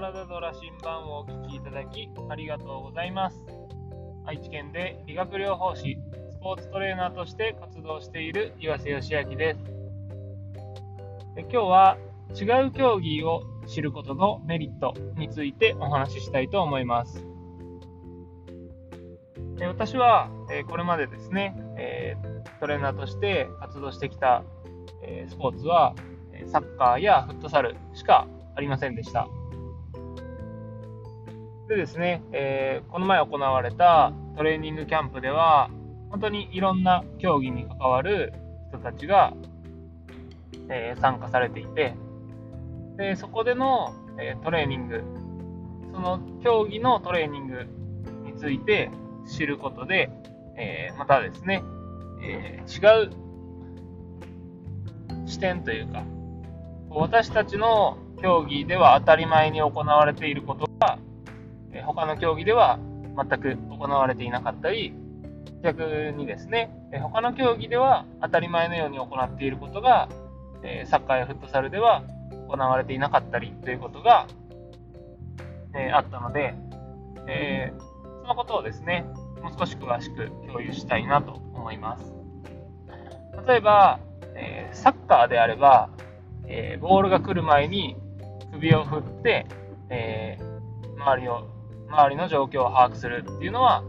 体ドラ新版をお聞きいただきありがとうございます。愛知県で理学療法士スポーツトレーナーとして活動している岩瀬義明です。今日は違う競技を知ることのメリットについてお話ししたいと思います。私はこれまでですねトレーナーとして活動してきたスポーツはサッカーやフットサルしかありませんでした。でですね、えー、この前行われたトレーニングキャンプでは、本当にいろんな競技に関わる人たちが、えー、参加されていて、でそこでの、えー、トレーニング、その競技のトレーニングについて知ることで、えまたですね、え違う視点というか、私たちの競技では当たり前に行われていることが、他の競技では全く行われていなかったり、逆にですね、他の競技では当たり前のように行っていることが、サッカーやフットサルでは行われていなかったりということが、えあったので、えそのことをですね、もう少し詳しく共有したいなと思います。例えば、えサッカーであれば、えボールが来る前に首を振って、え周りを周りの状況を把握するっていうのは、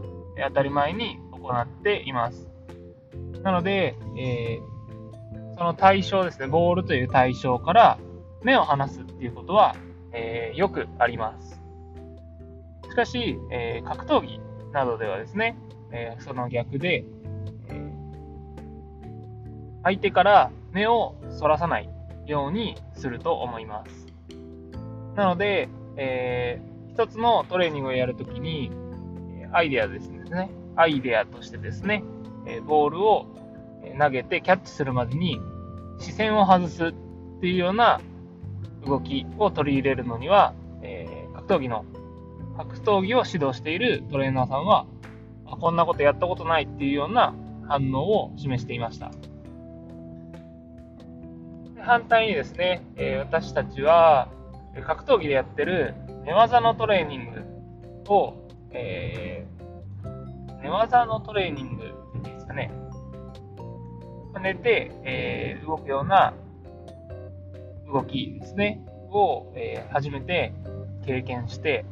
当たり前に行っています。なので、えー、その対象ですね、ボールという対象から目を離すっていうことは、えー、よくあります。しかし、えー、格闘技などではですね、えその逆で、え相手から目をそらさないようにすると思います。なので、え一つのトレーニングをやるときに、アイデアですね、アイデアとしてですね、ボールを投げてキャッチするまでに視線を外すっていうような動きを取り入れるのには、えー、格闘技の、格闘技を指導しているトレーナーさんは、こんなことやったことないっていうような反応を示していました。反対にですね、え、私たちは格闘技でやってる寝技のトレーニングを、えー、寝技のトレーニングっていうんですかね。寝て、えー、動くような動きですね、を、えー、初めて経験して、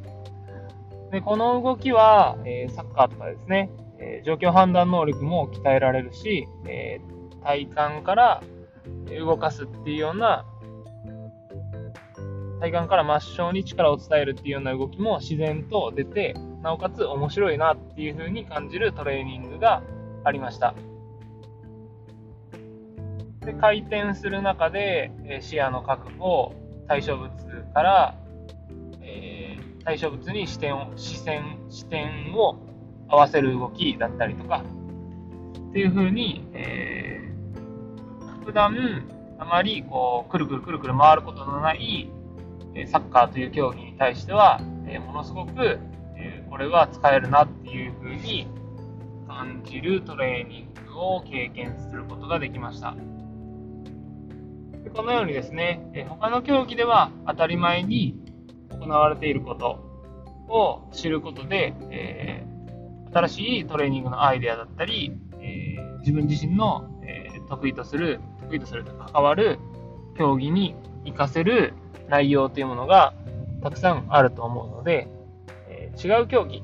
でこの動きは、えー、サッカーとかですね、えー、状況判断能力も鍛えられるし、えー、体幹から動かすっていうような体幹から真正に力を伝えるっていうような動きも自然と出て、なおかつ面白いなっていう風に感じるトレーニングがありました。で回転する中で、え視野の確保、対象物から、えー、対象物に視点を、視線、視点を合わせる動きだったりとか、っていう風に、えー、普段あまりこうくるくるくるくる回ることのないサッカーという競技に対しては、えものすごく、えこれは使えるなっていうふうに感じるトレーニングを経験することができました。でこのようにですね、え他の競技では当たり前に行われていることを知ることで、え、新しいトレーニングのアイデアだったり、え、自分自身の、え、得意とする、得意とすると関わる競技に活かせる内容というものがたくさんあると思うので、えー、違う競技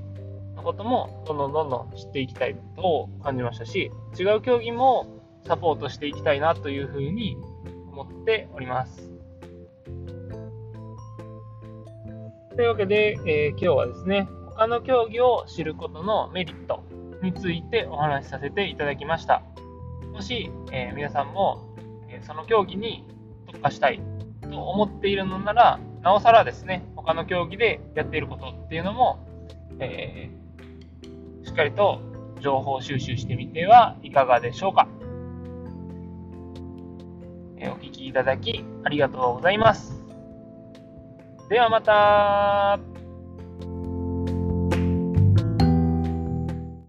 のこともどんどんどんどん知っていきたいと感じましたし、違う競技もサポートしていきたいなというふうに思っております。というわけで、えー、今日はですね、他の競技を知ることのメリットについてお話しさせていただきました。もし、えー、皆さんも、えその競技に特化したいと思っているのなら、なおさらですね、他の競技でやっていることっていうのも、えー、しっかりと情報収集してみてはいかがでしょうか。えー、お聞きいただきありがとうございます。ではまた